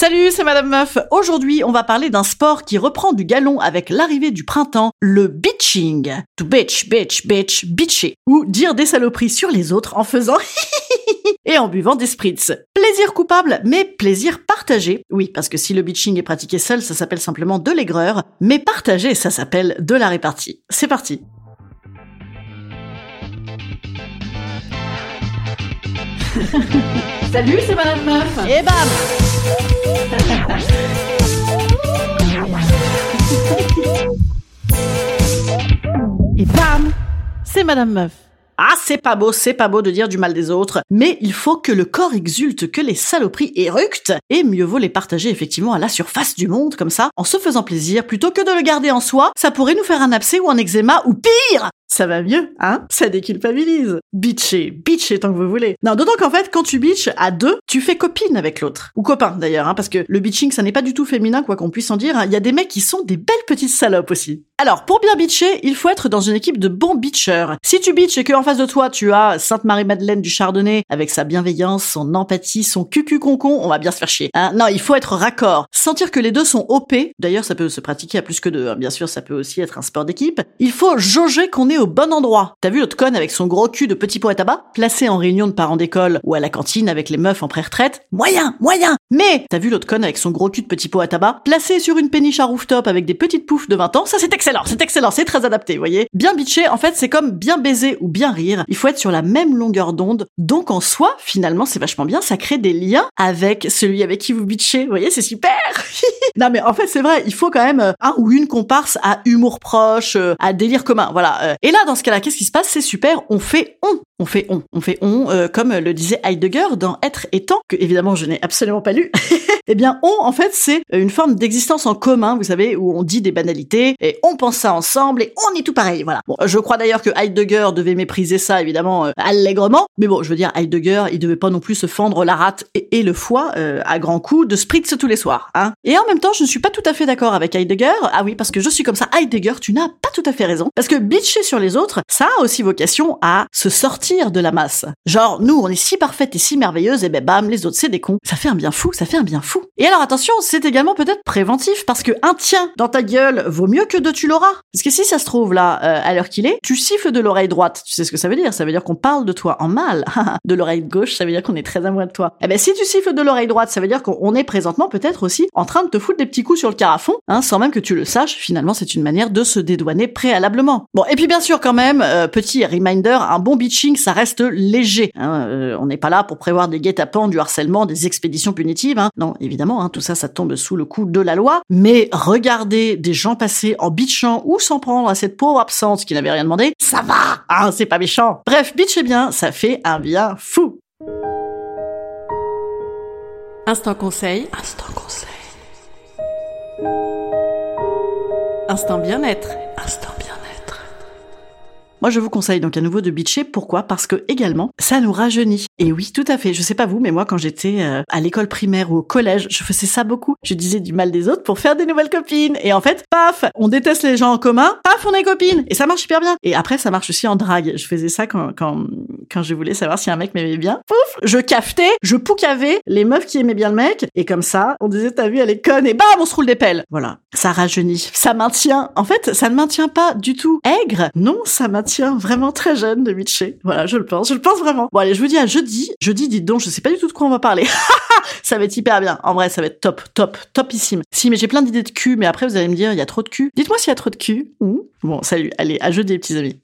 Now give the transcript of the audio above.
Salut, c'est Madame Meuf. Aujourd'hui, on va parler d'un sport qui reprend du galon avec l'arrivée du printemps, le bitching. To bitch, bitch, bitch, bitcher. Ou dire des saloperies sur les autres en faisant et en buvant des spritz. Plaisir coupable, mais plaisir partagé. Oui, parce que si le bitching est pratiqué seul, ça s'appelle simplement de l'aigreur, mais partagé, ça s'appelle de la répartie. C'est parti. Salut, c'est Madame Meuf. Et bam Et bam C'est Madame Meuf. Ah, c'est pas beau, c'est pas beau de dire du mal des autres, mais il faut que le corps exulte, que les saloperies éructent, et mieux vaut les partager effectivement à la surface du monde, comme ça, en se faisant plaisir, plutôt que de le garder en soi, ça pourrait nous faire un abcès ou un eczéma, ou pire ça va mieux, hein? Ça déculpabilise. Bitcher, bitcher tant que vous voulez. Non, d'autant qu'en fait, quand tu bitches à deux, tu fais copine avec l'autre. Ou copain, d'ailleurs, hein, parce que le bitching, ça n'est pas du tout féminin, quoi qu'on puisse en dire. hein. Il y a des mecs qui sont des belles petites salopes aussi. Alors, pour bien bitcher, il faut être dans une équipe de bons bitchers. Si tu bitches et qu'en face de toi, tu as Sainte-Marie-Madeleine du Chardonnay, avec sa bienveillance, son empathie, son cucu-concon, on va bien se faire chier. Hein non, il faut être raccord. Sentir que les deux sont OP, d'ailleurs, ça peut se pratiquer à plus que deux, hein. bien sûr, ça peut aussi être un sport d'équipe. Il faut jauger qu'on est au bon endroit. T'as vu l'autre conne avec son gros cul de petit pot à tabac, placé en réunion de parents d'école ou à la cantine avec les meufs en pré-retraite? Moyen, moyen Mais t'as vu l'autre conne avec son gros cul de petit pot à tabac, placé sur une péniche à rooftop avec des petites poufs de 20 ans Ça c'est excellent, c'est excellent, c'est très adapté, vous voyez? Bien bitché, en fait, c'est comme bien baiser ou bien rire. Il faut être sur la même longueur d'onde. Donc en soi, finalement, c'est vachement bien, ça crée des liens avec celui avec qui vous bitchez. Vous voyez, c'est super Non mais en fait, c'est vrai, il faut quand même euh, un ou une comparse à humour proche, euh, à délire commun, voilà. euh. Et là, dans ce cas-là, qu'est-ce qui se passe? C'est super, on fait on. On fait on. On fait on, euh, comme le disait Heidegger dans Être et temps, que évidemment je n'ai absolument pas lu. eh bien, on, en fait, c'est une forme d'existence en commun, vous savez, où on dit des banalités, et on pense ça ensemble, et on est tout pareil, voilà. Bon, je crois d'ailleurs que Heidegger devait mépriser ça, évidemment, euh, allègrement, mais bon, je veux dire, Heidegger, il devait pas non plus se fendre la rate et, le foie euh, à grands coups de spritz tous les soirs, hein. Et en même temps, je ne suis pas tout à fait d'accord avec Heidegger, ah oui, parce que je suis comme ça, Heidegger, tu n'as pas tout à fait raison, parce que bitcher sur les autres, ça a aussi vocation à se sortir de la masse. Genre, nous, on est si parfaites et si merveilleuses, et ben bam, les autres, c'est des cons. Ça fait un bien fou, ça fait un bien fou. Et alors attention, c'est également peut-être préventif, parce que un tien dans ta gueule vaut mieux que deux tu l'auras. Parce que si ça se trouve là, euh, à l'heure qu'il est, tu siffles de l'oreille droite. Tu sais ce que ça veut dire? Ça veut dire qu'on parle de toi en mal. de l'oreille gauche, ça veut dire qu'on est très amoureux de toi. Eh ben si tu siffles de l'oreille droite, ça veut dire qu'on est présentement peut-être aussi en train de te foutre des petits coups sur le carafon, hein, sans même que tu le saches. Finalement, c'est une manière de se dédouaner préalablement. Bon, et puis bien sûr quand même, euh, petit reminder, un bon bitching, ça reste léger. hein. Euh, on n'est pas là pour prévoir des guet-apens, du harcèlement, des expéditions punitives. hein. Non, évidemment, hein, tout ça, ça tombe sous le coup de la loi. Mais regarder des gens passer en bitchant ou s'en prendre à cette pauvre absente qui n'avait rien demandé, ça va C'est pas méchant. Bref, bitcher bien, ça fait un bien fou. Instant conseil. Instant conseil. Instant bien-être. Instant bien-être. Moi, je vous conseille donc à nouveau de bitcher. Pourquoi? Parce que également, ça nous rajeunit. Et oui, tout à fait. Je sais pas vous, mais moi, quand j'étais euh, à l'école primaire ou au collège, je faisais ça beaucoup. Je disais du mal des autres pour faire des nouvelles copines. Et en fait, paf, on déteste les gens en commun. Paf, on est copines. Et ça marche hyper bien. Et après, ça marche aussi en drague. Je faisais ça quand quand quand je voulais savoir si un mec m'aimait bien. Pouf, je cafetais, je poucavais les meufs qui aimaient bien le mec. Et comme ça, on disait, t'as vu, elle est conne. Et bam, on se roule des pelles. Voilà. Ça rajeunit. Ça maintient. En fait, ça ne maintient pas du tout aigre. Non, ça maintient maintien vraiment très jeune de Mitché. Voilà, je le pense, je le pense vraiment. Bon allez, je vous dis à jeudi. Jeudi, dites donc, je sais pas du tout de quoi on va parler. ça va être hyper bien. En vrai, ça va être top, top, topissime. Si, mais j'ai plein d'idées de cul, mais après vous allez me dire, il y a trop de cul. Dites-moi s'il y a trop de cul. Bon, salut. Allez, à jeudi, petits amis.